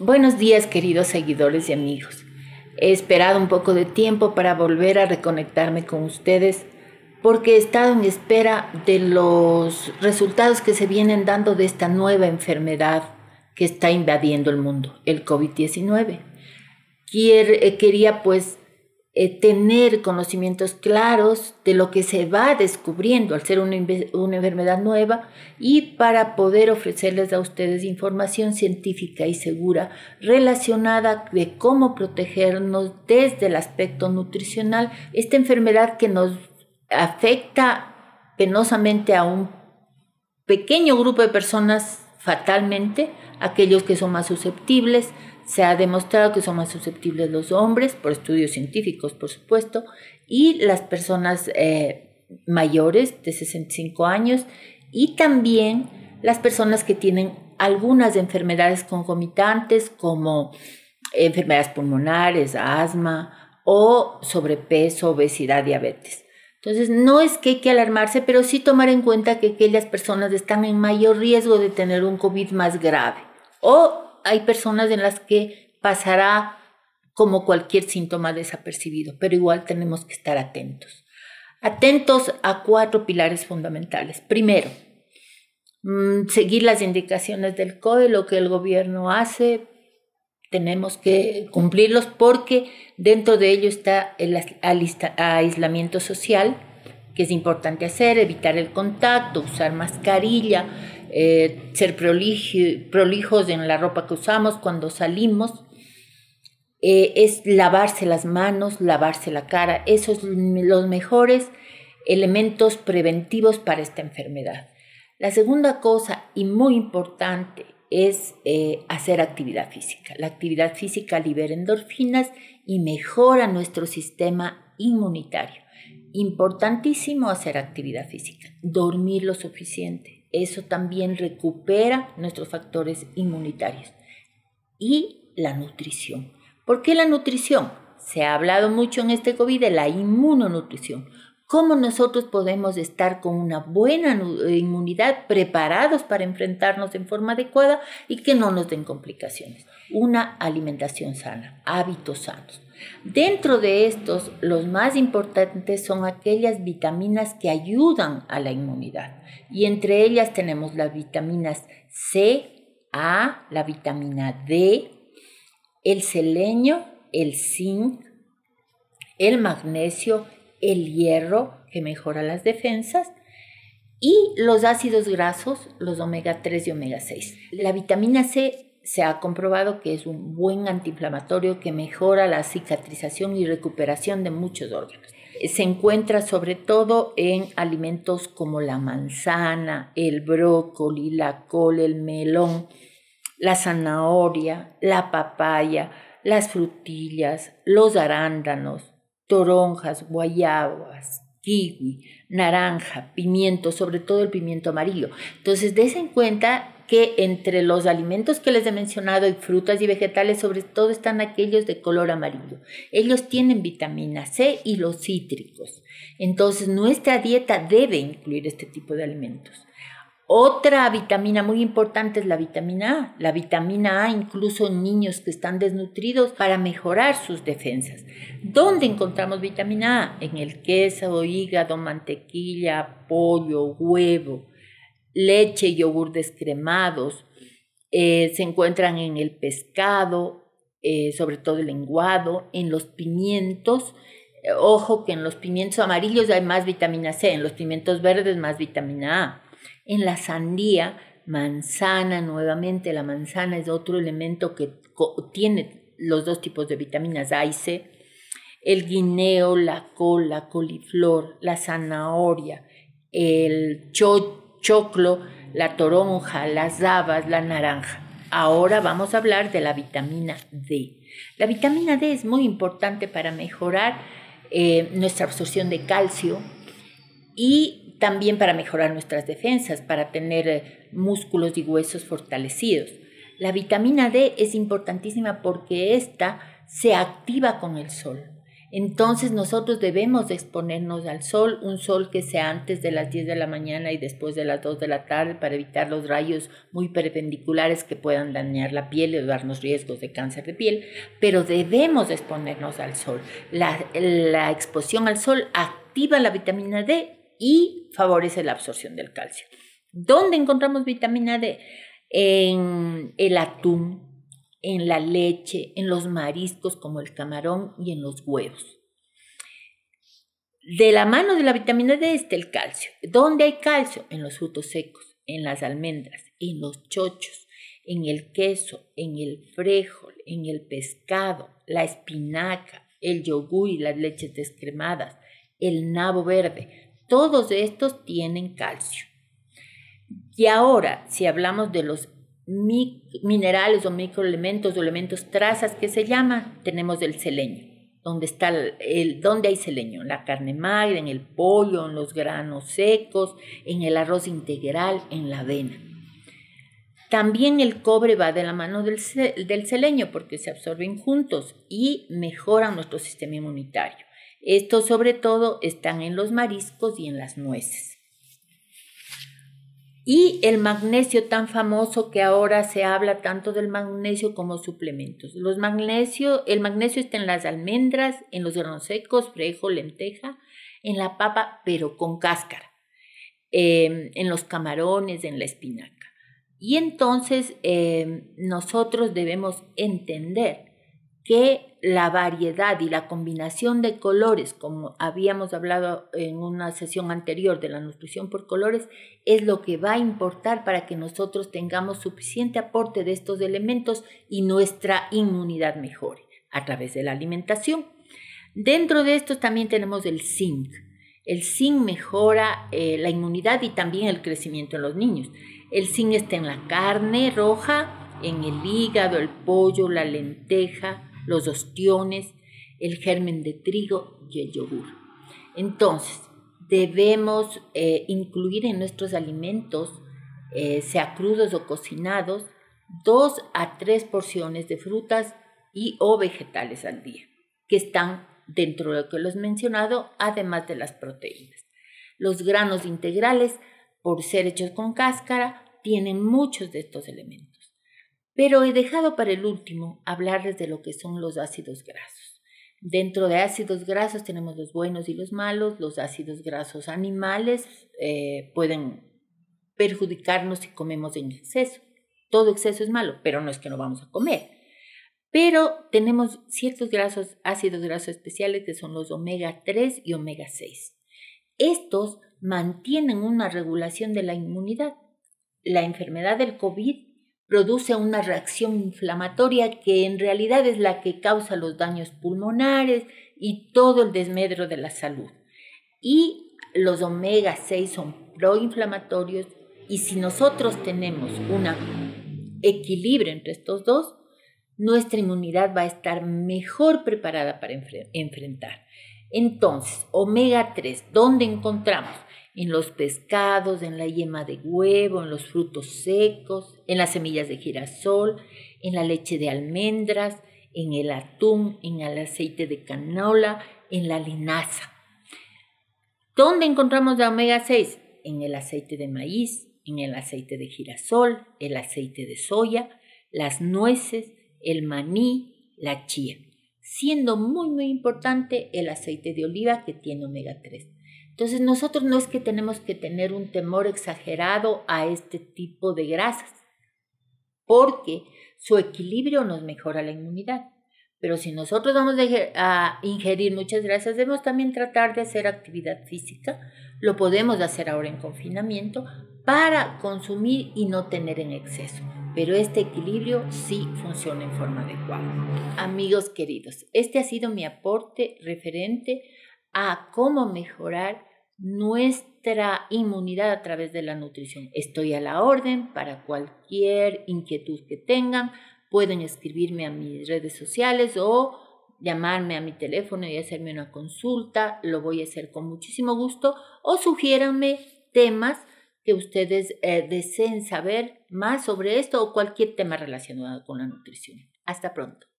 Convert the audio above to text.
Buenos días queridos seguidores y amigos. He esperado un poco de tiempo para volver a reconectarme con ustedes porque he estado en espera de los resultados que se vienen dando de esta nueva enfermedad que está invadiendo el mundo, el COVID-19. Eh, quería pues eh, tener conocimientos claros de lo que se va descubriendo al ser una, una, enfermedad nueva y para poder ofrecerles a ustedes información científica y segura relacionada de cómo protegernos desde el aspecto nutricional, esta enfermedad que nos afecta penosamente a un pequeño grupo de personas fatalmente, aquellos que son más susceptibles, se ha demostrado que son más susceptibles los hombres, por estudios científicos, por supuesto, y las personas eh, mayores de 65 años y también las personas que tienen algunas enfermedades concomitantes como enfermedades pulmonares, asma o sobrepeso, obesidad, diabetes. Entonces, no es que hay que alarmarse, pero sí tomar en cuenta que aquellas personas están en mayor riesgo de tener un COVID más grave o hay personas en las que pasará como cualquier síntoma desapercibido, pero igual tenemos que estar atentos. Atentos a cuatro pilares fundamentales. Primero, mm, seguir las indicaciones del COE, lo que el gobierno hace, tenemos que cumplirlos porque dentro de ello está el aislamiento social, que es importante hacer, evitar el contacto, usar mascarilla, eh, ser prolijos en la ropa que usamos cuando salimos, eh, es lavarse las manos, lavarse la cara. Esos son los mejores elementos preventivos para esta enfermedad. La segunda cosa y muy importante es eh, hacer actividad física. La actividad física libera endorfinas y mejora nuestro sistema inmunitario. Importantísimo hacer actividad física, dormir lo suficiente, eso también recupera nuestros factores inmunitarios. Y la nutrición. ¿Por qué la nutrición? Se ha hablado mucho en este COVID de la inmunonutrición. ¿Cómo nosotros podemos estar con una buena inmunidad preparados para enfrentarnos en forma adecuada y que no nos den complicaciones? Una alimentación sana, hábitos sanos. Dentro de estos, los más importantes son aquellas vitaminas que ayudan a la inmunidad. Y entre ellas tenemos las vitaminas C, A, la vitamina D, el selenio, el zinc, el magnesio, el hierro, que mejora las defensas, y los ácidos grasos, los omega 3 y omega 6. La vitamina C se ha comprobado que es un buen antiinflamatorio que mejora la cicatrización y recuperación de muchos órganos. Se encuentra sobre todo en alimentos como la manzana, el brócoli, la col, el melón, la zanahoria, la papaya, las frutillas, los arándanos, toronjas, guayabas, kiwi, naranja, pimiento, sobre todo el pimiento amarillo. Entonces, des en cuenta que entre los alimentos que les he mencionado, y frutas y vegetales, sobre todo están aquellos de color amarillo. Ellos tienen vitamina C y los cítricos. Entonces, nuestra dieta debe incluir este tipo de alimentos. Otra vitamina muy importante es la vitamina A. La vitamina A incluso en niños que están desnutridos para mejorar sus defensas. ¿Dónde encontramos vitamina A? En el queso, hígado, mantequilla, pollo, huevo leche yogur descremados, eh, se encuentran en el pescado, eh, sobre todo el lenguado, en los pimientos. Eh, ojo que en los pimientos amarillos hay más vitamina C, en los pimientos verdes más vitamina A. En la sandía, manzana nuevamente, la manzana es otro elemento que tiene los dos tipos de vitaminas A y C. El guineo, la col, la coliflor, la zanahoria, el chocho, choclo, la toronja, las habas, la naranja. Ahora vamos a hablar de la vitamina D. La vitamina D es muy importante para mejorar eh, nuestra absorción de calcio y también para mejorar nuestras defensas, para tener eh, músculos y huesos fortalecidos. La vitamina D es importantísima porque esta se activa con el sol. Entonces nosotros debemos exponernos al sol, un sol que sea antes de las 10 de la mañana y después de las 2 de la tarde para evitar los rayos muy perpendiculares que puedan dañar la piel y darnos riesgos de cáncer de piel, pero debemos exponernos al sol. La, la exposición al sol activa la vitamina D y favorece la absorción del calcio. ¿Dónde encontramos vitamina D? En el atún, en la leche, en los mariscos como el camarón y en los huevos. De la mano de la vitamina D está el calcio. ¿Dónde hay calcio? En los frutos secos, en las almendras, en los chochos, en el queso, en el frijol, en el pescado, la espinaca, el yogur y las leches descremadas, el nabo verde. Todos estos tienen calcio. Y ahora, si hablamos de los minerales o microelementos o elementos trazas que se llama, tenemos el selenio. Donde está el, donde hay selenio, en la carne magra, en el pollo, en los granos secos, en el arroz integral, en la avena. También el cobre va de la mano del, del selenio porque se absorben juntos y mejoran nuestro sistema inmunitario. Estos sobre todo están en los mariscos y en las nueces y el magnesio tan famoso que ahora se habla tanto del magnesio como suplementos. Los magnesio, el magnesio está en las almendras, en los granos secos, frejo, lenteja, en la papa, pero con cáscara, em, en los camarones, en la espinaca. Y entonces em, nosotros debemos entender que la variedad y la combinación de colores, como habíamos hablado en una sesión anterior de la nutrición por colores, es lo que va a importar para que nosotros tengamos suficiente aporte de estos elementos y nuestra inmunidad mejore a través de la alimentación. Dentro de estos también tenemos el zinc. El zinc mejora eh, la inmunidad y también el crecimiento en los niños. El zinc está en la carne roja, en el hígado, el pollo, la lenteja, los ostiones, el germen de trigo y el yogur. Entonces, debemos eh, incluir en nuestros alimentos, eh, sea crudos o cocinados, dos a tres porciones de frutas y o vegetales al día, que están dentro de lo que les he mencionado, además de las proteínas. Los granos integrales, por ser hechos con cáscara, tienen muchos de estos elementos. Pero he dejado para el último hablarles de lo que son los ácidos grasos. Dentro de ácidos grasos tenemos los buenos y los malos. Los ácidos grasos animales eh, pueden perjudicarnos si comemos en exceso. Todo exceso es malo, pero no es que no vamos a comer. Pero tenemos ciertos grasos, ácidos grasos especiales que son los omega 3 y omega 6. Estos mantienen una regulación de la inmunidad. La enfermedad del COVID produce una reacción inflamatoria que en realidad es la que causa los daños pulmonares y todo el desmedro de la salud. Y los omega 6 son proinflamatorios y si nosotros tenemos un equilibrio entre estos dos, nuestra inmunidad va a estar mejor preparada para enfrentar. Entonces, omega 3, ¿dónde encontramos? En los pescados, en la yema de huevo, en los frutos secos, en las semillas de girasol, en la leche de almendras, en el atún, en el aceite de canola, en la linaza. ¿Dónde encontramos la omega 6? En el aceite de maíz, en el aceite de girasol, el aceite de soya, las nueces, el maní, la chía, siendo muy muy importante el aceite de oliva que tiene omega 3. Entonces nosotros no es que tenemos que tener un temor exagerado a este tipo de grasas, porque su equilibrio nos mejora la inmunidad. Pero si nosotros vamos a ingerir muchas grasas, debemos también tratar de hacer actividad física. Lo podemos hacer ahora en confinamiento para consumir y no tener en exceso. Pero este equilibrio sí funciona en forma adecuada. Amigos queridos, este ha sido mi aporte referente a cómo mejorar nuestra inmunidad a través de la nutrición. Estoy a la orden para cualquier inquietud que tengan. Pueden escribirme a mis redes sociales o llamarme a mi teléfono y hacerme una consulta. Lo voy a hacer con muchísimo gusto. O sugiéranme temas que ustedes eh, deseen saber más sobre esto o cualquier tema relacionado con la nutrición. Hasta pronto.